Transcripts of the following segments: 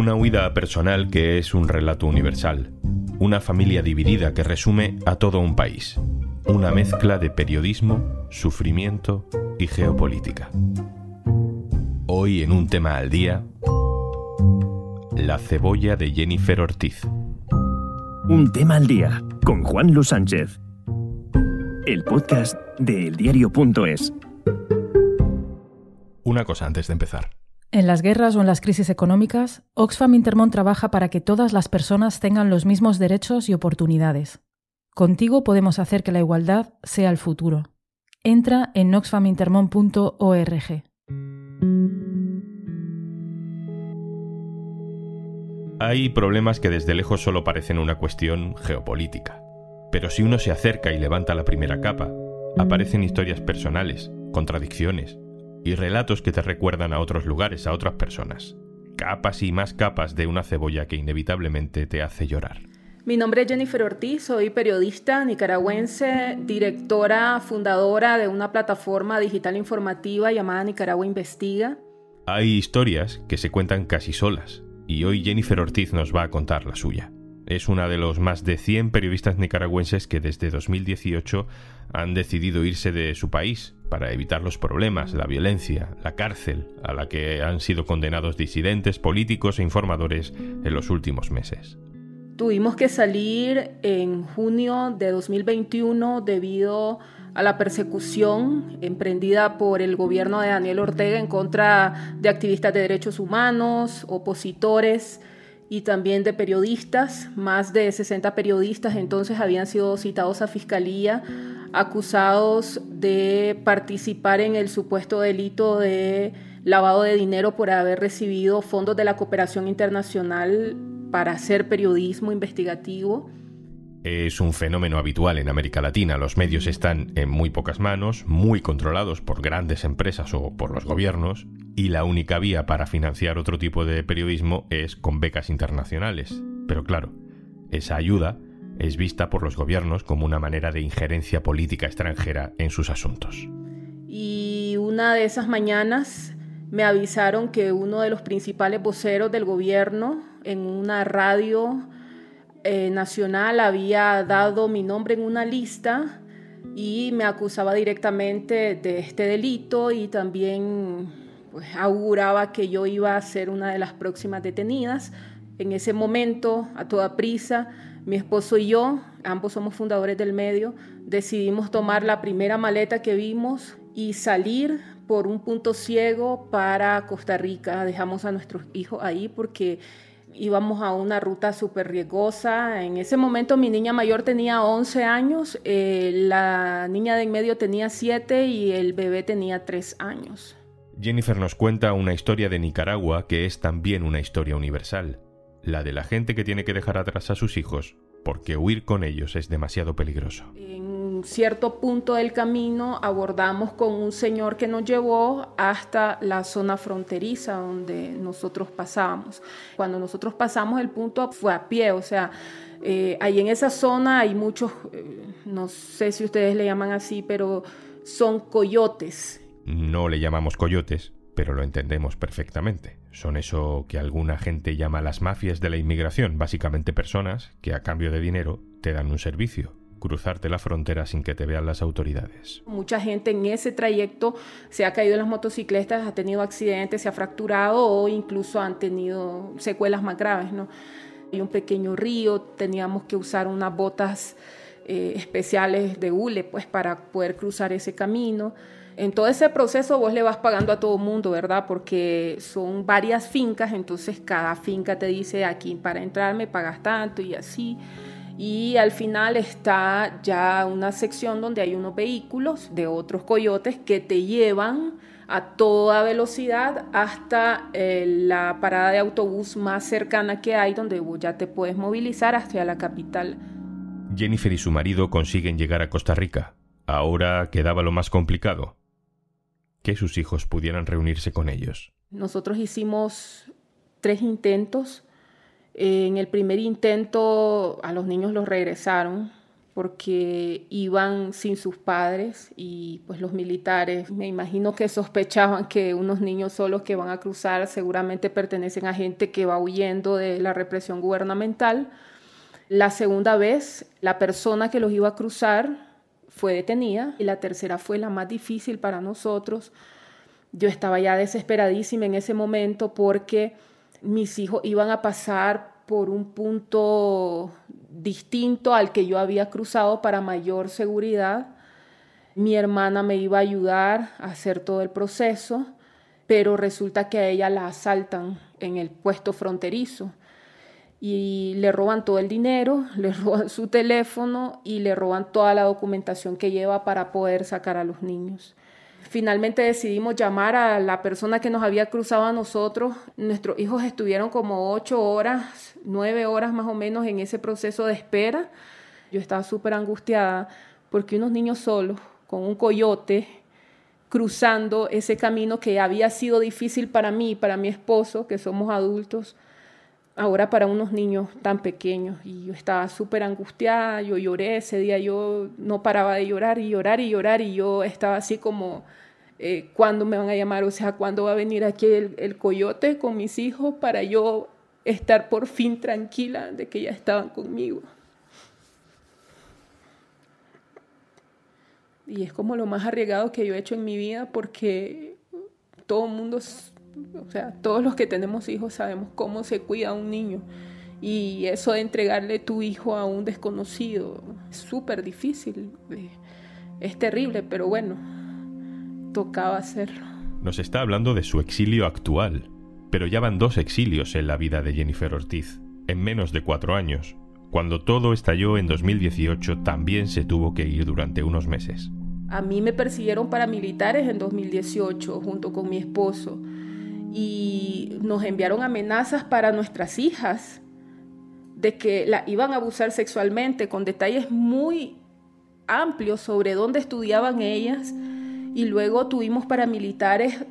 Una huida personal que es un relato universal. Una familia dividida que resume a todo un país. Una mezcla de periodismo, sufrimiento y geopolítica. Hoy en un tema al día, la cebolla de Jennifer Ortiz. Un tema al día con Juan Luis Sánchez. El podcast de eldiario.es. Una cosa antes de empezar. En las guerras o en las crisis económicas, Oxfam Intermón trabaja para que todas las personas tengan los mismos derechos y oportunidades. Contigo podemos hacer que la igualdad sea el futuro. Entra en oxfamintermon.org. Hay problemas que desde lejos solo parecen una cuestión geopolítica. Pero si uno se acerca y levanta la primera capa, aparecen historias personales, contradicciones, y relatos que te recuerdan a otros lugares, a otras personas. Capas y más capas de una cebolla que inevitablemente te hace llorar. Mi nombre es Jennifer Ortiz, soy periodista nicaragüense, directora, fundadora de una plataforma digital informativa llamada Nicaragua Investiga. Hay historias que se cuentan casi solas, y hoy Jennifer Ortiz nos va a contar la suya. Es una de los más de 100 periodistas nicaragüenses que desde 2018 han decidido irse de su país para evitar los problemas, la violencia, la cárcel a la que han sido condenados disidentes, políticos e informadores en los últimos meses. Tuvimos que salir en junio de 2021 debido a la persecución emprendida por el gobierno de Daniel Ortega en contra de activistas de derechos humanos, opositores, y también de periodistas. Más de 60 periodistas entonces habían sido citados a fiscalía acusados de participar en el supuesto delito de lavado de dinero por haber recibido fondos de la cooperación internacional para hacer periodismo investigativo. Es un fenómeno habitual en América Latina. Los medios están en muy pocas manos, muy controlados por grandes empresas o por los gobiernos, y la única vía para financiar otro tipo de periodismo es con becas internacionales. Pero claro, esa ayuda es vista por los gobiernos como una manera de injerencia política extranjera en sus asuntos. Y una de esas mañanas me avisaron que uno de los principales voceros del gobierno en una radio eh, nacional había dado mi nombre en una lista y me acusaba directamente de este delito y también pues, auguraba que yo iba a ser una de las próximas detenidas. En ese momento, a toda prisa, mi esposo y yo, ambos somos fundadores del medio, decidimos tomar la primera maleta que vimos y salir por un punto ciego para Costa Rica. Dejamos a nuestros hijos ahí porque íbamos a una ruta súper riesgosa. En ese momento mi niña mayor tenía 11 años, eh, la niña de en medio tenía 7 y el bebé tenía 3 años. Jennifer nos cuenta una historia de Nicaragua que es también una historia universal, la de la gente que tiene que dejar atrás a sus hijos porque huir con ellos es demasiado peligroso. En cierto punto del camino abordamos con un señor que nos llevó hasta la zona fronteriza donde nosotros pasábamos. Cuando nosotros pasamos el punto fue a pie, o sea, eh, ahí en esa zona hay muchos, eh, no sé si ustedes le llaman así, pero son coyotes no le llamamos coyotes, pero lo entendemos perfectamente. Son eso que alguna gente llama las mafias de la inmigración, básicamente personas que a cambio de dinero te dan un servicio, cruzarte la frontera sin que te vean las autoridades. Mucha gente en ese trayecto se ha caído en las motocicletas, ha tenido accidentes, se ha fracturado o incluso han tenido secuelas más graves. ¿no? Hay un pequeño río, teníamos que usar unas botas eh, especiales de hule pues, para poder cruzar ese camino. En todo ese proceso vos le vas pagando a todo el mundo, ¿verdad? Porque son varias fincas, entonces cada finca te dice aquí para entrar me pagas tanto y así. Y al final está ya una sección donde hay unos vehículos de otros coyotes que te llevan a toda velocidad hasta eh, la parada de autobús más cercana que hay, donde ya te puedes movilizar hacia la capital. Jennifer y su marido consiguen llegar a Costa Rica. Ahora quedaba lo más complicado, que sus hijos pudieran reunirse con ellos. Nosotros hicimos tres intentos. En el primer intento a los niños los regresaron porque iban sin sus padres y pues los militares me imagino que sospechaban que unos niños solos que van a cruzar seguramente pertenecen a gente que va huyendo de la represión gubernamental. La segunda vez, la persona que los iba a cruzar fue detenida y la tercera fue la más difícil para nosotros. Yo estaba ya desesperadísima en ese momento porque mis hijos iban a pasar por un punto distinto al que yo había cruzado para mayor seguridad. Mi hermana me iba a ayudar a hacer todo el proceso, pero resulta que a ella la asaltan en el puesto fronterizo y le roban todo el dinero, le roban su teléfono y le roban toda la documentación que lleva para poder sacar a los niños. Finalmente decidimos llamar a la persona que nos había cruzado a nosotros. Nuestros hijos estuvieron como ocho horas, nueve horas más o menos en ese proceso de espera. Yo estaba súper angustiada porque unos niños solos, con un coyote, cruzando ese camino que había sido difícil para mí y para mi esposo, que somos adultos, ahora para unos niños tan pequeños. Y yo estaba súper angustiada, yo lloré ese día, yo no paraba de llorar y llorar y llorar y yo estaba así como, eh, ¿cuándo me van a llamar? O sea, ¿cuándo va a venir aquí el, el coyote con mis hijos para yo estar por fin tranquila de que ya estaban conmigo? Y es como lo más arriesgado que yo he hecho en mi vida porque todo el mundo o sea, todos los que tenemos hijos sabemos cómo se cuida a un niño. Y eso de entregarle tu hijo a un desconocido es súper difícil. Eh, es terrible, pero bueno, tocaba hacerlo. Nos está hablando de su exilio actual, pero ya van dos exilios en la vida de Jennifer Ortiz, en menos de cuatro años. Cuando todo estalló en 2018 también se tuvo que ir durante unos meses. A mí me persiguieron paramilitares en 2018 junto con mi esposo y nos enviaron amenazas para nuestras hijas de que la iban a abusar sexualmente con detalles muy amplios sobre dónde estudiaban ellas y luego tuvimos paramilitares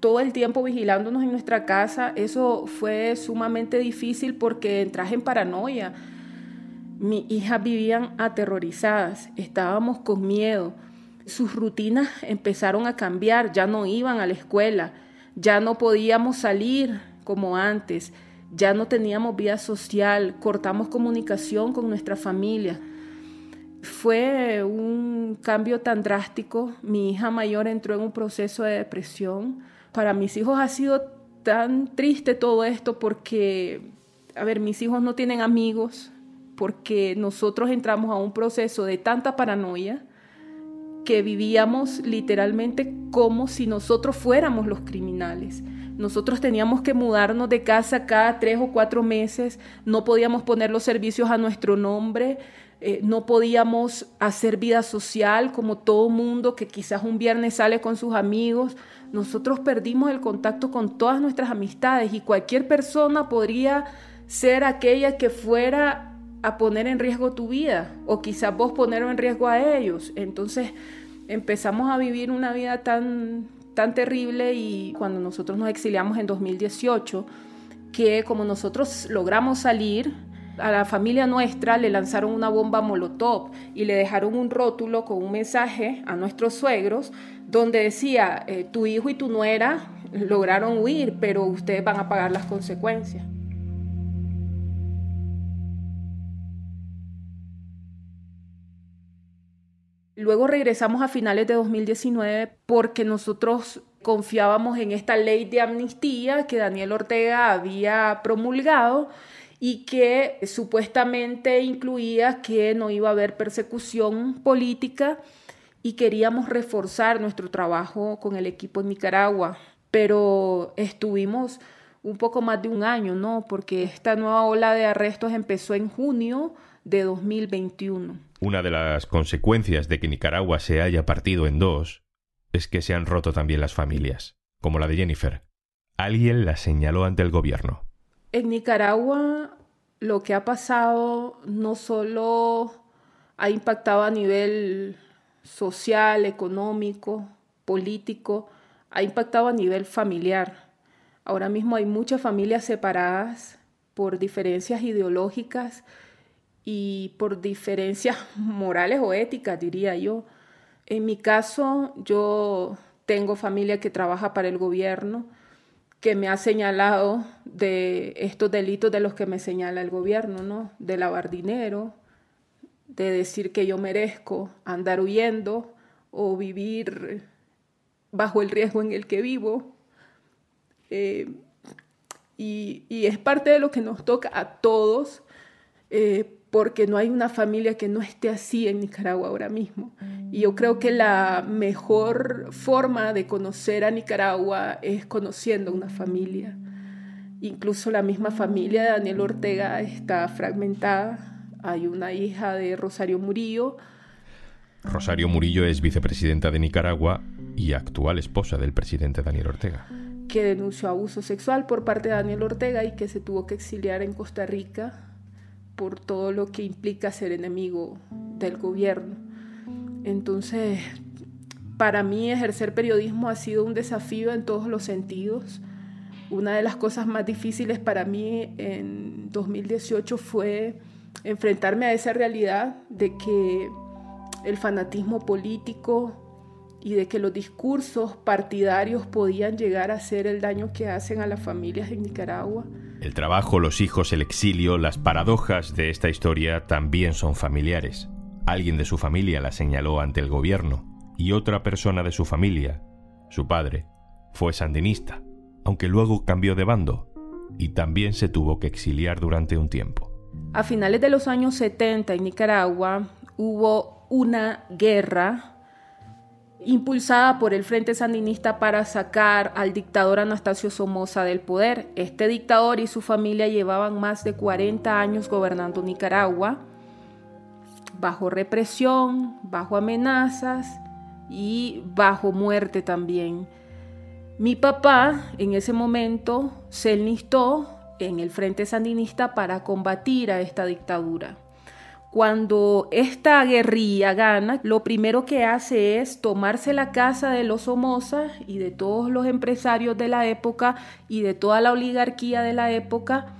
todo el tiempo vigilándonos en nuestra casa. Eso fue sumamente difícil porque entras en paranoia. Mis hijas vivían aterrorizadas, estábamos con miedo. Sus rutinas empezaron a cambiar, ya no iban a la escuela ya no podíamos salir como antes, ya no teníamos vida social, cortamos comunicación con nuestra familia. Fue un cambio tan drástico. Mi hija mayor entró en un proceso de depresión. Para mis hijos ha sido tan triste todo esto porque, a ver, mis hijos no tienen amigos, porque nosotros entramos a un proceso de tanta paranoia vivíamos literalmente como si nosotros fuéramos los criminales. Nosotros teníamos que mudarnos de casa cada tres o cuatro meses, no podíamos poner los servicios a nuestro nombre, eh, no podíamos hacer vida social como todo mundo que quizás un viernes sale con sus amigos. Nosotros perdimos el contacto con todas nuestras amistades y cualquier persona podría ser aquella que fuera a poner en riesgo tu vida o quizás vos ponerlo en riesgo a ellos. Entonces empezamos a vivir una vida tan, tan terrible y cuando nosotros nos exiliamos en 2018, que como nosotros logramos salir, a la familia nuestra le lanzaron una bomba molotov y le dejaron un rótulo con un mensaje a nuestros suegros donde decía, eh, tu hijo y tu nuera lograron huir, pero ustedes van a pagar las consecuencias. Luego regresamos a finales de 2019 porque nosotros confiábamos en esta ley de amnistía que Daniel Ortega había promulgado y que supuestamente incluía que no iba a haber persecución política y queríamos reforzar nuestro trabajo con el equipo en Nicaragua. Pero estuvimos un poco más de un año, ¿no? Porque esta nueva ola de arrestos empezó en junio de 2021. Una de las consecuencias de que Nicaragua se haya partido en dos es que se han roto también las familias, como la de Jennifer. Alguien la señaló ante el gobierno. En Nicaragua lo que ha pasado no solo ha impactado a nivel social, económico, político, ha impactado a nivel familiar. Ahora mismo hay muchas familias separadas por diferencias ideológicas y por diferencias morales o éticas, diría yo. En mi caso, yo tengo familia que trabaja para el gobierno, que me ha señalado de estos delitos de los que me señala el gobierno, ¿no? De lavar dinero, de decir que yo merezco andar huyendo o vivir bajo el riesgo en el que vivo. Eh, y, es parte de lo que nos toca a todos, eh, porque no hay una familia que no esté así en Nicaragua ahora mismo. Y yo creo que la mejor forma de conocer a Nicaragua es conociendo una familia. Incluso la misma familia de Daniel Ortega está fragmentada. Hay una hija de Rosario Murillo. Rosario Murillo es vicepresidenta de Nicaragua y actual esposa del presidente Daniel Ortega. Que denunció abuso sexual por parte de Daniel Ortega y que se tuvo que exiliar en Costa Rica por todo lo que implica ser enemigo del gobierno. Entonces, para mí ejercer periodismo ha sido un desafío en todos los sentidos. Una de las cosas más difíciles para mí en 2018 fue enfrentarme a esa realidad de que el fanatismo político y de que los discursos partidarios podían llegar a hacer el daño que hacen a las familias en Nicaragua. El trabajo, los hijos, el exilio, las paradojas de esta historia también son familiares. Alguien de su familia la señaló ante el gobierno y otra persona de su familia, su padre, fue sandinista, aunque luego cambió de bando y también se tuvo que exiliar durante un tiempo. A finales de los años 70 en Nicaragua hubo una guerra impulsada por el Frente Sandinista para sacar al dictador Anastasio Somoza del poder. Este dictador y su familia llevaban más de 40 años gobernando Nicaragua, bajo represión, bajo amenazas y bajo muerte también. Mi papá en ese momento se enlistó en el Frente Sandinista para combatir a esta dictadura. Cuando esta guerrilla gana, lo primero que hace es tomarse la casa de los Somoza y de todos los empresarios de la época y de toda la oligarquía de la época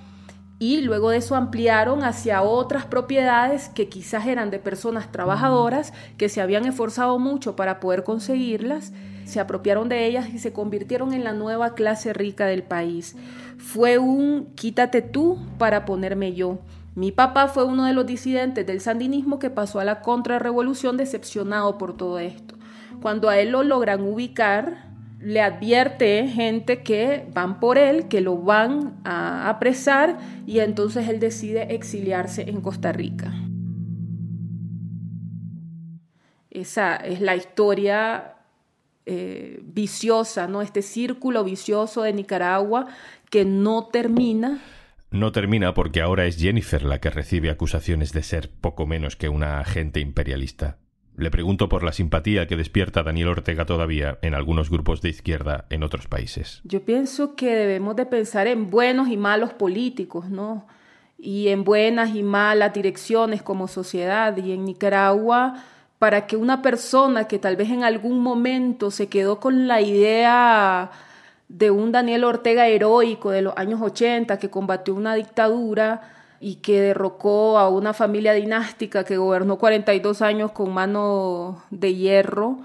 y luego de eso ampliaron hacia otras propiedades que quizás eran de personas trabajadoras que se habían esforzado mucho para poder conseguirlas, se apropiaron de ellas y se convirtieron en la nueva clase rica del país. Fue un quítate tú para ponerme yo. Mi papá fue uno de los disidentes del sandinismo que pasó a la contrarrevolución decepcionado por todo esto. Cuando a él lo logran ubicar, le advierte gente que van por él, que lo van a apresar y entonces él decide exiliarse en Costa Rica. Esa es la historia eh, viciosa, ¿no? Este círculo vicioso de Nicaragua que no termina no termina porque ahora es Jennifer la que recibe acusaciones de ser poco menos que una agente imperialista. Le pregunto por la simpatía que despierta Daniel Ortega todavía en algunos grupos de izquierda en otros países. Yo pienso que debemos de pensar en buenos y malos políticos, ¿no? Y en buenas y malas direcciones como sociedad. Y en Nicaragua, para que una persona que tal vez en algún momento se quedó con la idea de un Daniel Ortega heroico de los años 80 que combatió una dictadura y que derrocó a una familia dinástica que gobernó 42 años con mano de hierro,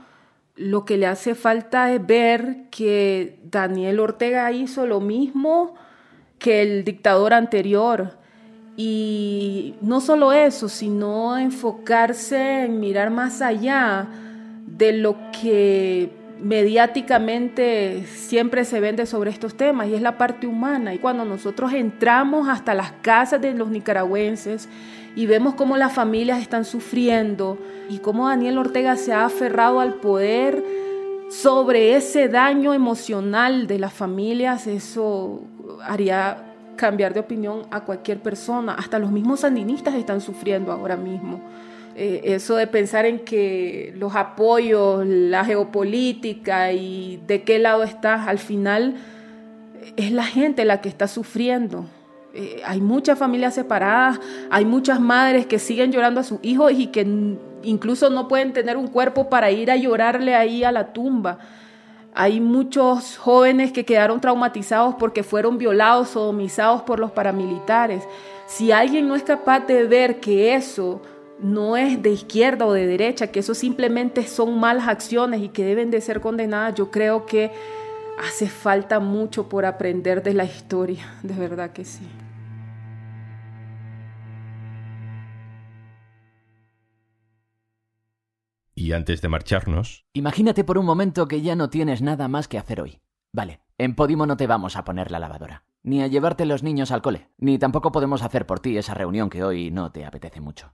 lo que le hace falta es ver que Daniel Ortega hizo lo mismo que el dictador anterior. Y no solo eso, sino enfocarse en mirar más allá de lo que mediáticamente siempre se vende sobre estos temas y es la parte humana. Y cuando nosotros entramos hasta las casas de los nicaragüenses y vemos cómo las familias están sufriendo y cómo Daniel Ortega se ha aferrado al poder sobre ese daño emocional de las familias, eso haría cambiar de opinión a cualquier persona. Hasta los mismos sandinistas están sufriendo ahora mismo. Eh, eso de pensar en que los apoyos, la geopolítica y de qué lado estás, al final es la gente la que está sufriendo. Eh, hay muchas familias separadas, hay muchas madres que siguen llorando a sus hijos y que incluso no pueden tener un cuerpo para ir a llorarle ahí a la tumba. Hay muchos jóvenes que quedaron traumatizados porque fueron violados, sodomizados por los paramilitares. Si alguien no es capaz de ver que eso no es de izquierda o de derecha, que eso simplemente son malas acciones y que deben de ser condenadas, yo creo que hace falta mucho por aprender de la historia, de verdad que sí. Y antes de marcharnos... Imagínate por un momento que ya no tienes nada más que hacer hoy. Vale, en Podimo no te vamos a poner la lavadora, ni a llevarte los niños al cole, ni tampoco podemos hacer por ti esa reunión que hoy no te apetece mucho.